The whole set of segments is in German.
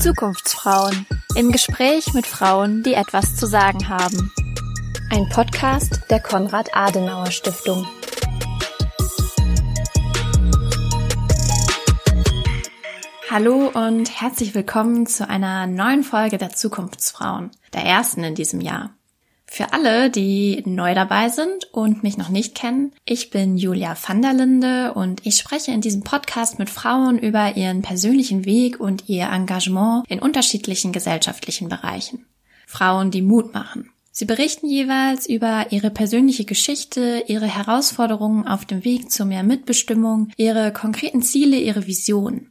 Zukunftsfrauen im Gespräch mit Frauen, die etwas zu sagen haben. Ein Podcast der Konrad Adenauer Stiftung. Hallo und herzlich willkommen zu einer neuen Folge der Zukunftsfrauen, der ersten in diesem Jahr. Für alle, die neu dabei sind und mich noch nicht kennen, ich bin Julia van der Linde und ich spreche in diesem Podcast mit Frauen über ihren persönlichen Weg und ihr Engagement in unterschiedlichen gesellschaftlichen Bereichen. Frauen, die Mut machen. Sie berichten jeweils über ihre persönliche Geschichte, ihre Herausforderungen auf dem Weg zu mehr Mitbestimmung, ihre konkreten Ziele, ihre Visionen.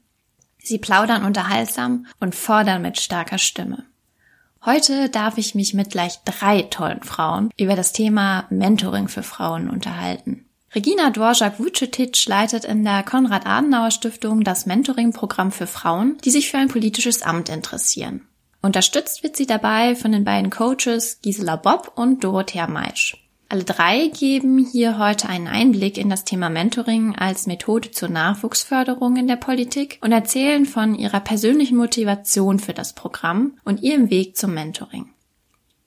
Sie plaudern unterhaltsam und fordern mit starker Stimme. Heute darf ich mich mit gleich drei tollen Frauen über das Thema Mentoring für Frauen unterhalten. Regina Dvorak-Vucetic leitet in der Konrad-Adenauer-Stiftung das Mentoring-Programm für Frauen, die sich für ein politisches Amt interessieren. Unterstützt wird sie dabei von den beiden Coaches Gisela Bob und Dorothea Meisch. Alle drei geben hier heute einen Einblick in das Thema Mentoring als Methode zur Nachwuchsförderung in der Politik und erzählen von ihrer persönlichen Motivation für das Programm und ihrem Weg zum Mentoring.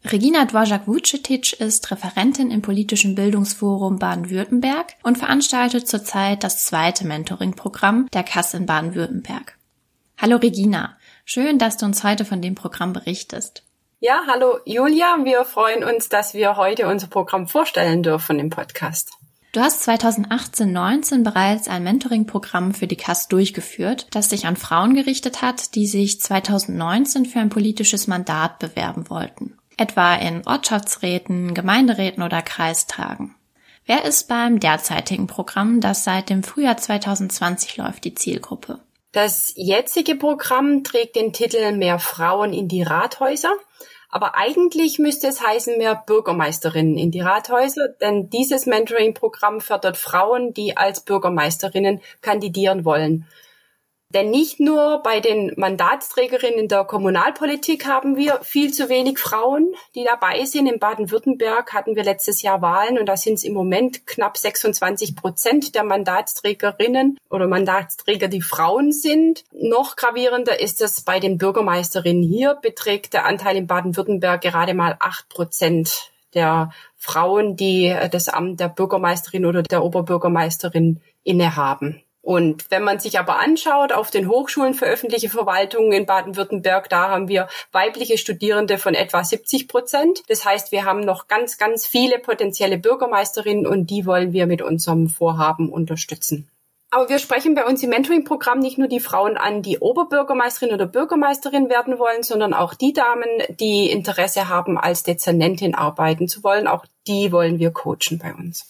Regina Dvorak-Vucetic ist Referentin im politischen Bildungsforum Baden-Württemberg und veranstaltet zurzeit das zweite Mentoring-Programm der Kasse in Baden-Württemberg. Hallo Regina, schön, dass du uns heute von dem Programm berichtest. Ja, hallo Julia. Wir freuen uns, dass wir heute unser Programm vorstellen dürfen im Podcast. Du hast 2018-19 bereits ein Mentoring-Programm für die KAS durchgeführt, das sich an Frauen gerichtet hat, die sich 2019 für ein politisches Mandat bewerben wollten. Etwa in Ortschaftsräten, Gemeinderäten oder Kreistagen. Wer ist beim derzeitigen Programm, das seit dem Frühjahr 2020 läuft, die Zielgruppe? Das jetzige Programm trägt den Titel Mehr Frauen in die Rathäuser. Aber eigentlich müsste es heißen mehr Bürgermeisterinnen in die Rathäuser, denn dieses Mentoring-Programm fördert Frauen, die als Bürgermeisterinnen kandidieren wollen. Denn nicht nur bei den Mandatsträgerinnen der Kommunalpolitik haben wir viel zu wenig Frauen, die dabei sind. In Baden-Württemberg hatten wir letztes Jahr Wahlen und da sind es im Moment knapp 26 Prozent der Mandatsträgerinnen oder Mandatsträger, die Frauen sind. Noch gravierender ist es bei den Bürgermeisterinnen. Hier beträgt der Anteil in Baden-Württemberg gerade mal acht Prozent der Frauen, die das Amt der Bürgermeisterin oder der Oberbürgermeisterin innehaben. Und wenn man sich aber anschaut auf den Hochschulen für öffentliche Verwaltungen in Baden-Württemberg, da haben wir weibliche Studierende von etwa 70 Prozent. Das heißt, wir haben noch ganz, ganz viele potenzielle Bürgermeisterinnen und die wollen wir mit unserem Vorhaben unterstützen. Aber wir sprechen bei uns im Mentoring-Programm nicht nur die Frauen an, die Oberbürgermeisterin oder Bürgermeisterin werden wollen, sondern auch die Damen, die Interesse haben, als Dezernentin arbeiten zu wollen. Auch die wollen wir coachen bei uns.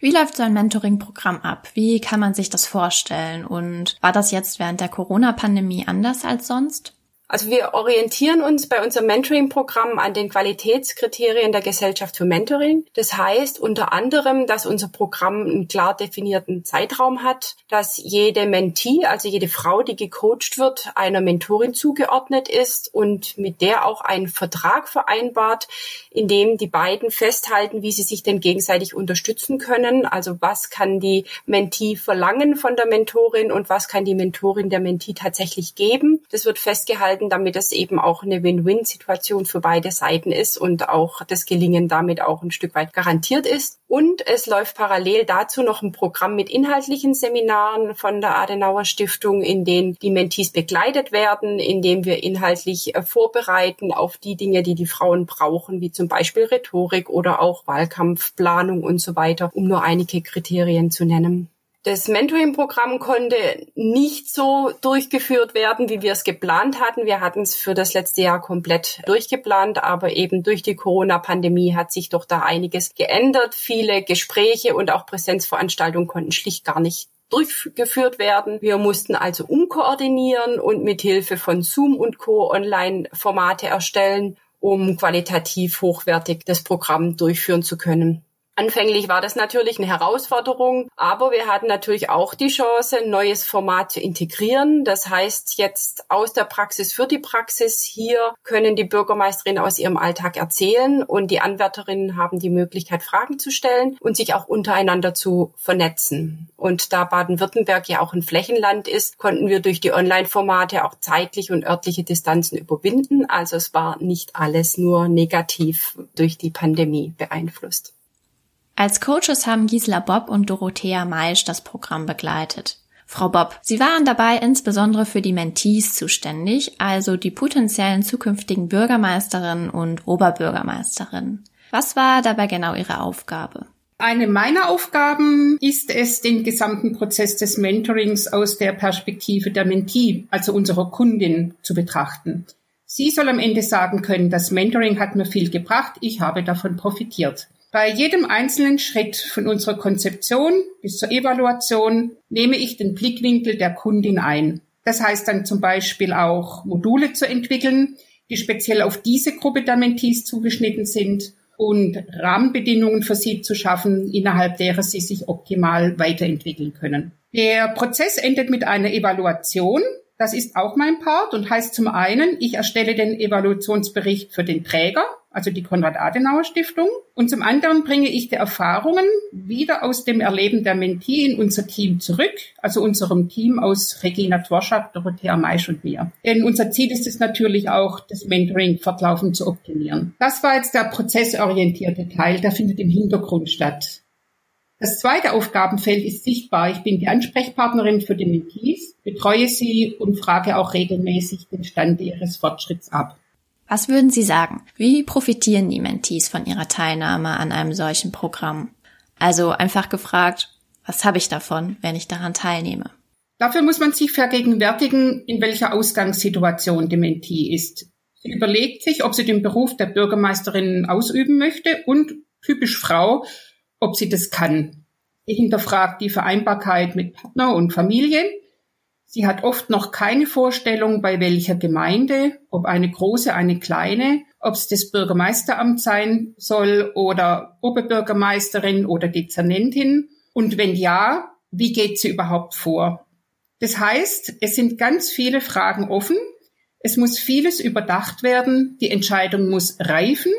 Wie läuft so ein Mentoring-Programm ab? Wie kann man sich das vorstellen? Und war das jetzt während der Corona-Pandemie anders als sonst? Also wir orientieren uns bei unserem Mentoring-Programm an den Qualitätskriterien der Gesellschaft für Mentoring. Das heißt unter anderem, dass unser Programm einen klar definierten Zeitraum hat, dass jede Mentee, also jede Frau, die gecoacht wird, einer Mentorin zugeordnet ist und mit der auch einen Vertrag vereinbart, in dem die beiden festhalten, wie sie sich denn gegenseitig unterstützen können. Also was kann die Mentee verlangen von der Mentorin und was kann die Mentorin der Mentee tatsächlich geben. Das wird festgehalten gestalten, damit es eben auch eine Win-Win-Situation für beide Seiten ist und auch das Gelingen damit auch ein Stück weit garantiert ist. Und es läuft parallel dazu noch ein Programm mit inhaltlichen Seminaren von der Adenauer Stiftung, in denen die Mentees begleitet werden, in dem wir inhaltlich äh, vorbereiten auf die Dinge, die die Frauen brauchen, wie zum Beispiel Rhetorik oder auch Wahlkampfplanung und so weiter, um nur einige Kriterien zu nennen. Das Mentoring-Programm konnte nicht so durchgeführt werden, wie wir es geplant hatten. Wir hatten es für das letzte Jahr komplett durchgeplant, aber eben durch die Corona-Pandemie hat sich doch da einiges geändert. Viele Gespräche und auch Präsenzveranstaltungen konnten schlicht gar nicht durchgeführt werden. Wir mussten also umkoordinieren und mit Hilfe von Zoom und Co. Online-Formate erstellen, um qualitativ hochwertig das Programm durchführen zu können. Anfänglich war das natürlich eine Herausforderung, aber wir hatten natürlich auch die Chance, ein neues Format zu integrieren. Das heißt, jetzt aus der Praxis für die Praxis hier können die Bürgermeisterinnen aus ihrem Alltag erzählen und die Anwärterinnen haben die Möglichkeit, Fragen zu stellen und sich auch untereinander zu vernetzen. Und da Baden-Württemberg ja auch ein Flächenland ist, konnten wir durch die Online-Formate auch zeitliche und örtliche Distanzen überwinden. Also es war nicht alles nur negativ durch die Pandemie beeinflusst. Als Coaches haben Gisela Bob und Dorothea Maisch das Programm begleitet. Frau Bob, Sie waren dabei insbesondere für die Mentees zuständig, also die potenziellen zukünftigen Bürgermeisterinnen und Oberbürgermeisterinnen. Was war dabei genau Ihre Aufgabe? Eine meiner Aufgaben ist es, den gesamten Prozess des Mentorings aus der Perspektive der Mentee, also unserer Kundin, zu betrachten. Sie soll am Ende sagen können, das Mentoring hat mir viel gebracht, ich habe davon profitiert. Bei jedem einzelnen Schritt von unserer Konzeption bis zur Evaluation nehme ich den Blickwinkel der Kundin ein. Das heißt dann zum Beispiel auch Module zu entwickeln, die speziell auf diese Gruppe der Mentees zugeschnitten sind und Rahmenbedingungen für sie zu schaffen, innerhalb derer sie sich optimal weiterentwickeln können. Der Prozess endet mit einer Evaluation. Das ist auch mein Part und heißt zum einen, ich erstelle den Evaluationsbericht für den Träger, also die Konrad-Adenauer-Stiftung. Und zum anderen bringe ich die Erfahrungen wieder aus dem Erleben der Mentee in unser Team zurück, also unserem Team aus Regina Tworschak, Dorothea Maisch und mir. Denn unser Ziel ist es natürlich auch, das Mentoring fortlaufend zu optimieren. Das war jetzt der prozessorientierte Teil, der findet im Hintergrund statt. Das zweite Aufgabenfeld ist sichtbar. Ich bin die Ansprechpartnerin für die Mentees, betreue sie und frage auch regelmäßig den Stand ihres Fortschritts ab. Was würden Sie sagen? Wie profitieren die Mentees von ihrer Teilnahme an einem solchen Programm? Also einfach gefragt, was habe ich davon, wenn ich daran teilnehme? Dafür muss man sich vergegenwärtigen, in welcher Ausgangssituation die Mentee ist. Sie überlegt sich, ob sie den Beruf der Bürgermeisterin ausüben möchte und typisch Frau, ob sie das kann. Sie hinterfragt die Vereinbarkeit mit Partner und Familie Sie hat oft noch keine Vorstellung, bei welcher Gemeinde, ob eine große, eine kleine, ob es das Bürgermeisteramt sein soll oder Oberbürgermeisterin oder Dezernentin. Und wenn ja, wie geht sie überhaupt vor? Das heißt, es sind ganz viele Fragen offen. Es muss vieles überdacht werden. Die Entscheidung muss reifen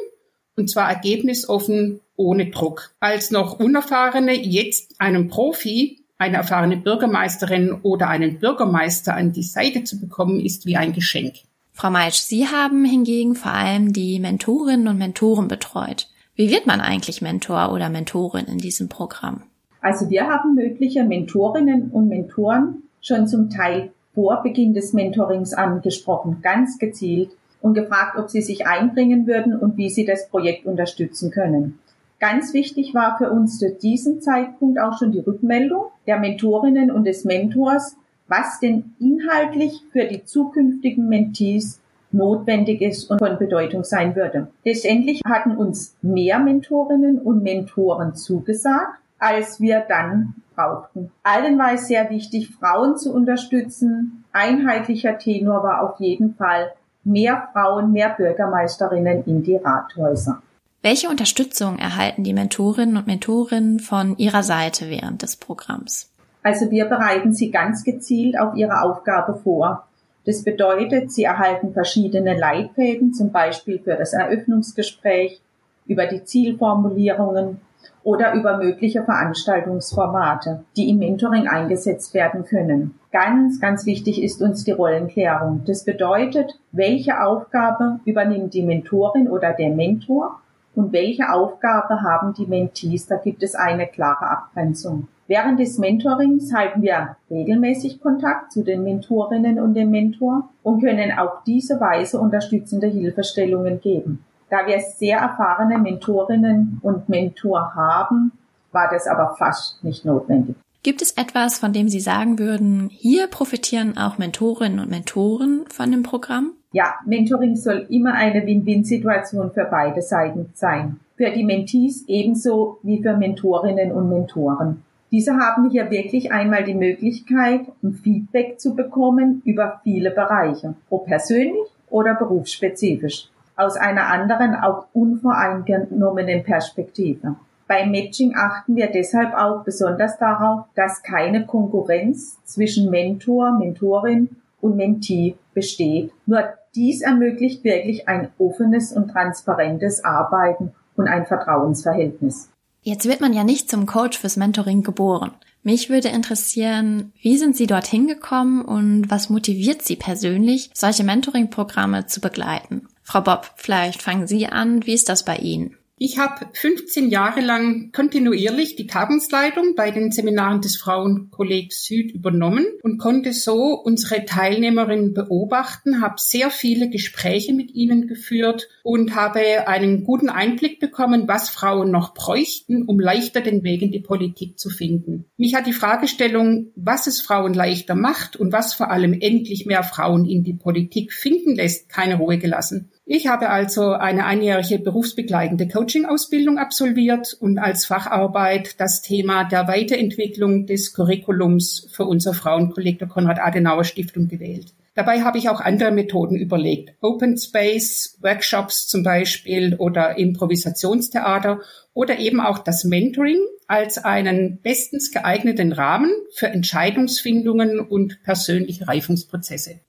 und zwar ergebnisoffen ohne Druck. Als noch Unerfahrene jetzt einem Profi eine erfahrene Bürgermeisterin oder einen Bürgermeister an die Seite zu bekommen, ist wie ein Geschenk. Frau Meitsch, Sie haben hingegen vor allem die Mentorinnen und Mentoren betreut. Wie wird man eigentlich Mentor oder Mentorin in diesem Programm? Also wir haben mögliche Mentorinnen und Mentoren schon zum Teil vor Beginn des Mentorings angesprochen, ganz gezielt und gefragt, ob sie sich einbringen würden und wie sie das Projekt unterstützen können. Ganz wichtig war für uns zu diesem Zeitpunkt auch schon die Rückmeldung der Mentorinnen und des Mentors, was denn inhaltlich für die zukünftigen Mentees notwendig ist und von Bedeutung sein würde. Letztendlich hatten uns mehr Mentorinnen und Mentoren zugesagt, als wir dann brauchten. Allen war es sehr wichtig, Frauen zu unterstützen. Einheitlicher Tenor war auf jeden Fall mehr Frauen, mehr Bürgermeisterinnen in die Rathäuser. Welche Unterstützung erhalten die Mentorinnen und Mentoren von Ihrer Seite während des Programms? Also wir bereiten sie ganz gezielt auf ihre Aufgabe vor. Das bedeutet, sie erhalten verschiedene Leitfäden, zum Beispiel für das Eröffnungsgespräch, über die Zielformulierungen oder über mögliche Veranstaltungsformate, die im Mentoring eingesetzt werden können. Ganz, ganz wichtig ist uns die Rollenklärung. Das bedeutet, welche Aufgabe übernimmt die Mentorin oder der Mentor und welche Aufgabe haben die Mentees? Da gibt es eine klare Abgrenzung. Während des Mentorings halten wir regelmäßig Kontakt zu den Mentorinnen und dem Mentor und können auf diese Weise unterstützende Hilfestellungen geben. Da wir sehr erfahrene Mentorinnen und Mentor haben, war das aber fast nicht notwendig. Gibt es etwas, von dem Sie sagen würden, hier profitieren auch Mentorinnen und Mentoren von dem Programm? Ja, Mentoring soll immer eine Win-Win-Situation für beide Seiten sein. Für die Mentees ebenso wie für Mentorinnen und Mentoren. Diese haben hier wirklich einmal die Möglichkeit, ein Feedback zu bekommen über viele Bereiche, ob persönlich oder berufsspezifisch, aus einer anderen, auch unvoreingenommenen Perspektive. Beim Matching achten wir deshalb auch besonders darauf, dass keine Konkurrenz zwischen Mentor, Mentorin und Mentee besteht. Nur dies ermöglicht wirklich ein offenes und transparentes Arbeiten und ein Vertrauensverhältnis. Jetzt wird man ja nicht zum Coach fürs Mentoring geboren. Mich würde interessieren, wie sind Sie dorthin gekommen und was motiviert Sie persönlich, solche Mentoring-Programme zu begleiten? Frau Bob, vielleicht fangen Sie an. Wie ist das bei Ihnen? Ich habe 15 Jahre lang kontinuierlich die Tagungsleitung bei den Seminaren des Frauenkollegs Süd übernommen und konnte so unsere Teilnehmerinnen beobachten, habe sehr viele Gespräche mit ihnen geführt und habe einen guten Einblick bekommen, was Frauen noch bräuchten, um leichter den Weg in die Politik zu finden. Mich hat die Fragestellung, was es Frauen leichter macht und was vor allem endlich mehr Frauen in die Politik finden lässt, keine Ruhe gelassen. Ich habe also eine einjährige berufsbegleitende Coaching-Ausbildung absolviert und als Facharbeit das Thema der Weiterentwicklung des Curriculums für unser Frauenkolleg der Konrad-Adenauer-Stiftung gewählt. Dabei habe ich auch andere Methoden überlegt. Open Space, Workshops zum Beispiel oder Improvisationstheater oder eben auch das Mentoring als einen bestens geeigneten Rahmen für Entscheidungsfindungen und persönliche Reifungsprozesse.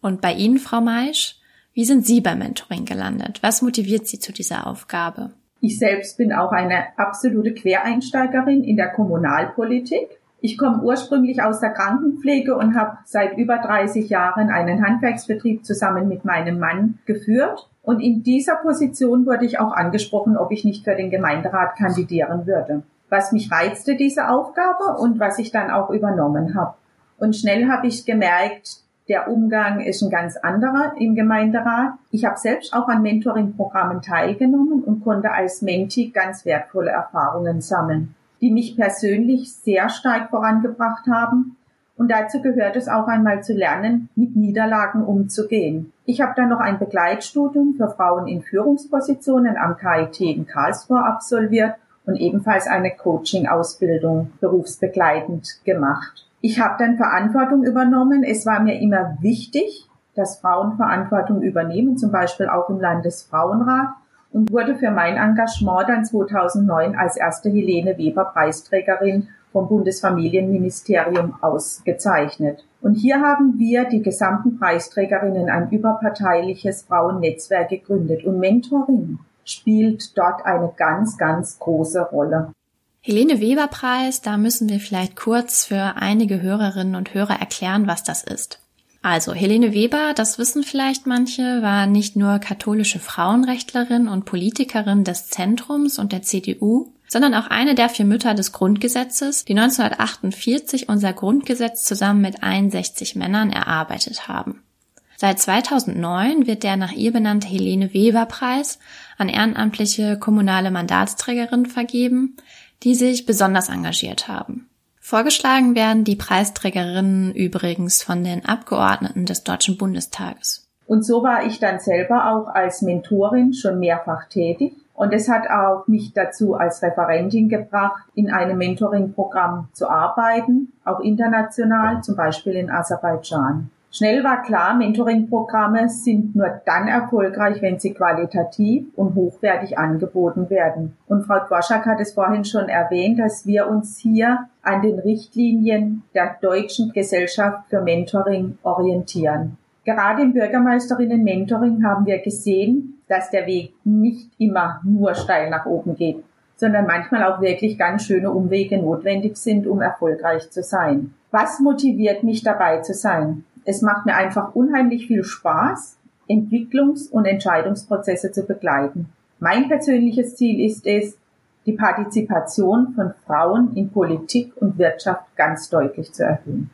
Und bei Ihnen, Frau Maisch? Wie sind Sie beim Mentoring gelandet? Was motiviert Sie zu dieser Aufgabe? Ich selbst bin auch eine absolute Quereinsteigerin in der Kommunalpolitik. Ich komme ursprünglich aus der Krankenpflege und habe seit über 30 Jahren einen Handwerksbetrieb zusammen mit meinem Mann geführt. Und in dieser Position wurde ich auch angesprochen, ob ich nicht für den Gemeinderat kandidieren würde. Was mich reizte, diese Aufgabe und was ich dann auch übernommen habe. Und schnell habe ich gemerkt, der Umgang ist ein ganz anderer im Gemeinderat. Ich habe selbst auch an Mentoring-Programmen teilgenommen und konnte als Menti ganz wertvolle Erfahrungen sammeln, die mich persönlich sehr stark vorangebracht haben. Und dazu gehört es auch einmal zu lernen, mit Niederlagen umzugehen. Ich habe dann noch ein Begleitstudium für Frauen in Führungspositionen am KIT in Karlsruhe absolviert und ebenfalls eine Coaching-Ausbildung berufsbegleitend gemacht. Ich habe dann Verantwortung übernommen. Es war mir immer wichtig, dass Frauen Verantwortung übernehmen, zum Beispiel auch im Landesfrauenrat und wurde für mein Engagement dann 2009 als erste Helene Weber Preisträgerin vom Bundesfamilienministerium ausgezeichnet. Und hier haben wir die gesamten Preisträgerinnen ein überparteiliches Frauennetzwerk gegründet und Mentoring spielt dort eine ganz, ganz große Rolle. Helene Weber Preis, da müssen wir vielleicht kurz für einige Hörerinnen und Hörer erklären, was das ist. Also Helene Weber, das wissen vielleicht manche, war nicht nur katholische Frauenrechtlerin und Politikerin des Zentrums und der CDU, sondern auch eine der vier Mütter des Grundgesetzes, die 1948 unser Grundgesetz zusammen mit 61 Männern erarbeitet haben. Seit 2009 wird der nach ihr benannte Helene Weber Preis an ehrenamtliche kommunale Mandatsträgerinnen vergeben, die sich besonders engagiert haben. Vorgeschlagen werden die Preisträgerinnen übrigens von den Abgeordneten des Deutschen Bundestages. Und so war ich dann selber auch als Mentorin schon mehrfach tätig. Und es hat auch mich dazu als Referentin gebracht, in einem Mentoring-Programm zu arbeiten, auch international, zum Beispiel in Aserbaidschan. Schnell war klar, Mentoring-Programme sind nur dann erfolgreich, wenn sie qualitativ und hochwertig angeboten werden. Und Frau Dwaschak hat es vorhin schon erwähnt, dass wir uns hier an den Richtlinien der Deutschen Gesellschaft für Mentoring orientieren. Gerade im Bürgermeisterinnen-Mentoring haben wir gesehen, dass der Weg nicht immer nur steil nach oben geht, sondern manchmal auch wirklich ganz schöne Umwege notwendig sind, um erfolgreich zu sein. Was motiviert mich dabei zu sein? Es macht mir einfach unheimlich viel Spaß, Entwicklungs- und Entscheidungsprozesse zu begleiten. Mein persönliches Ziel ist es, die Partizipation von Frauen in Politik und Wirtschaft ganz deutlich zu erhöhen.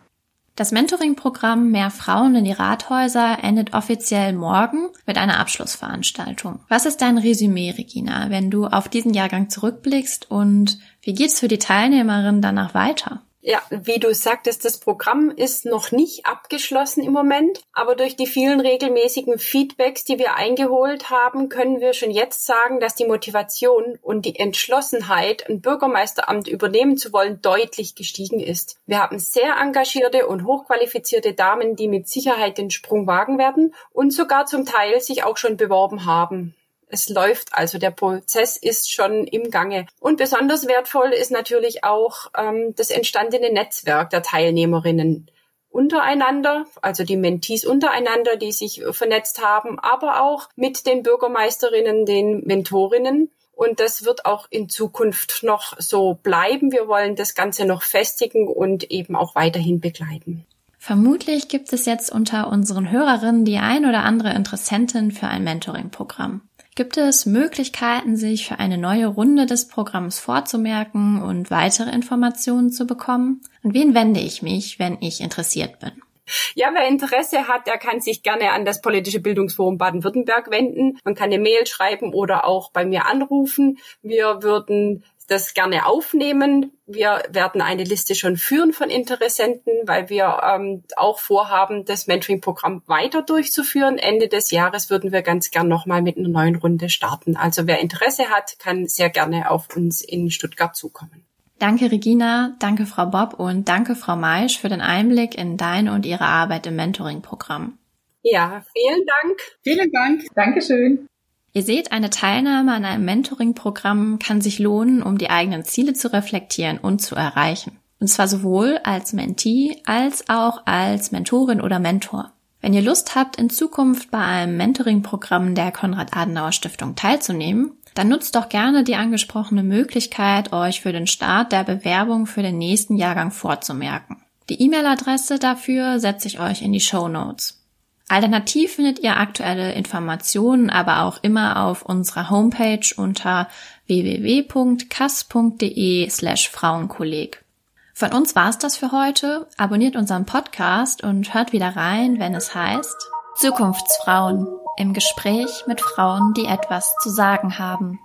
Das Mentoring-Programm Mehr Frauen in die Rathäuser endet offiziell morgen mit einer Abschlussveranstaltung. Was ist dein Resümee, Regina, wenn du auf diesen Jahrgang zurückblickst und wie geht's für die Teilnehmerinnen danach weiter? Ja, wie du sagtest, das Programm ist noch nicht abgeschlossen im Moment, aber durch die vielen regelmäßigen Feedbacks, die wir eingeholt haben, können wir schon jetzt sagen, dass die Motivation und die Entschlossenheit, ein Bürgermeisteramt übernehmen zu wollen, deutlich gestiegen ist. Wir haben sehr engagierte und hochqualifizierte Damen, die mit Sicherheit den Sprung wagen werden und sogar zum Teil sich auch schon beworben haben. Es läuft also, der Prozess ist schon im Gange. Und besonders wertvoll ist natürlich auch ähm, das entstandene Netzwerk der Teilnehmerinnen untereinander, also die Mentees untereinander, die sich vernetzt haben, aber auch mit den Bürgermeisterinnen, den Mentorinnen. Und das wird auch in Zukunft noch so bleiben. Wir wollen das Ganze noch festigen und eben auch weiterhin begleiten. Vermutlich gibt es jetzt unter unseren Hörerinnen die ein oder andere Interessentin für ein Mentoring-Programm. Gibt es Möglichkeiten, sich für eine neue Runde des Programms vorzumerken und weitere Informationen zu bekommen? Und wen wende ich mich, wenn ich interessiert bin? Ja, wer Interesse hat, der kann sich gerne an das Politische Bildungsforum Baden-Württemberg wenden. Man kann eine Mail schreiben oder auch bei mir anrufen. Wir würden das gerne aufnehmen. Wir werden eine Liste schon führen von Interessenten, weil wir ähm, auch vorhaben, das Mentoring-Programm weiter durchzuführen. Ende des Jahres würden wir ganz gern nochmal mit einer neuen Runde starten. Also wer Interesse hat, kann sehr gerne auf uns in Stuttgart zukommen. Danke Regina, danke Frau Bob und danke Frau Maisch für den Einblick in deine und ihre Arbeit im Mentoring-Programm. Ja, vielen Dank. Vielen Dank. Dankeschön. Ihr seht, eine Teilnahme an einem Mentoring-Programm kann sich lohnen, um die eigenen Ziele zu reflektieren und zu erreichen. Und zwar sowohl als Mentee als auch als Mentorin oder Mentor. Wenn ihr Lust habt, in Zukunft bei einem Mentoring-Programm der Konrad-Adenauer-Stiftung teilzunehmen, dann nutzt doch gerne die angesprochene Möglichkeit, euch für den Start der Bewerbung für den nächsten Jahrgang vorzumerken. Die E-Mail-Adresse dafür setze ich euch in die Show Notes. Alternativ findet ihr aktuelle Informationen aber auch immer auf unserer Homepage unter www.kass.de slash Frauenkolleg. Von uns war's das für heute. Abonniert unseren Podcast und hört wieder rein, wenn es heißt Zukunftsfrauen im Gespräch mit Frauen, die etwas zu sagen haben.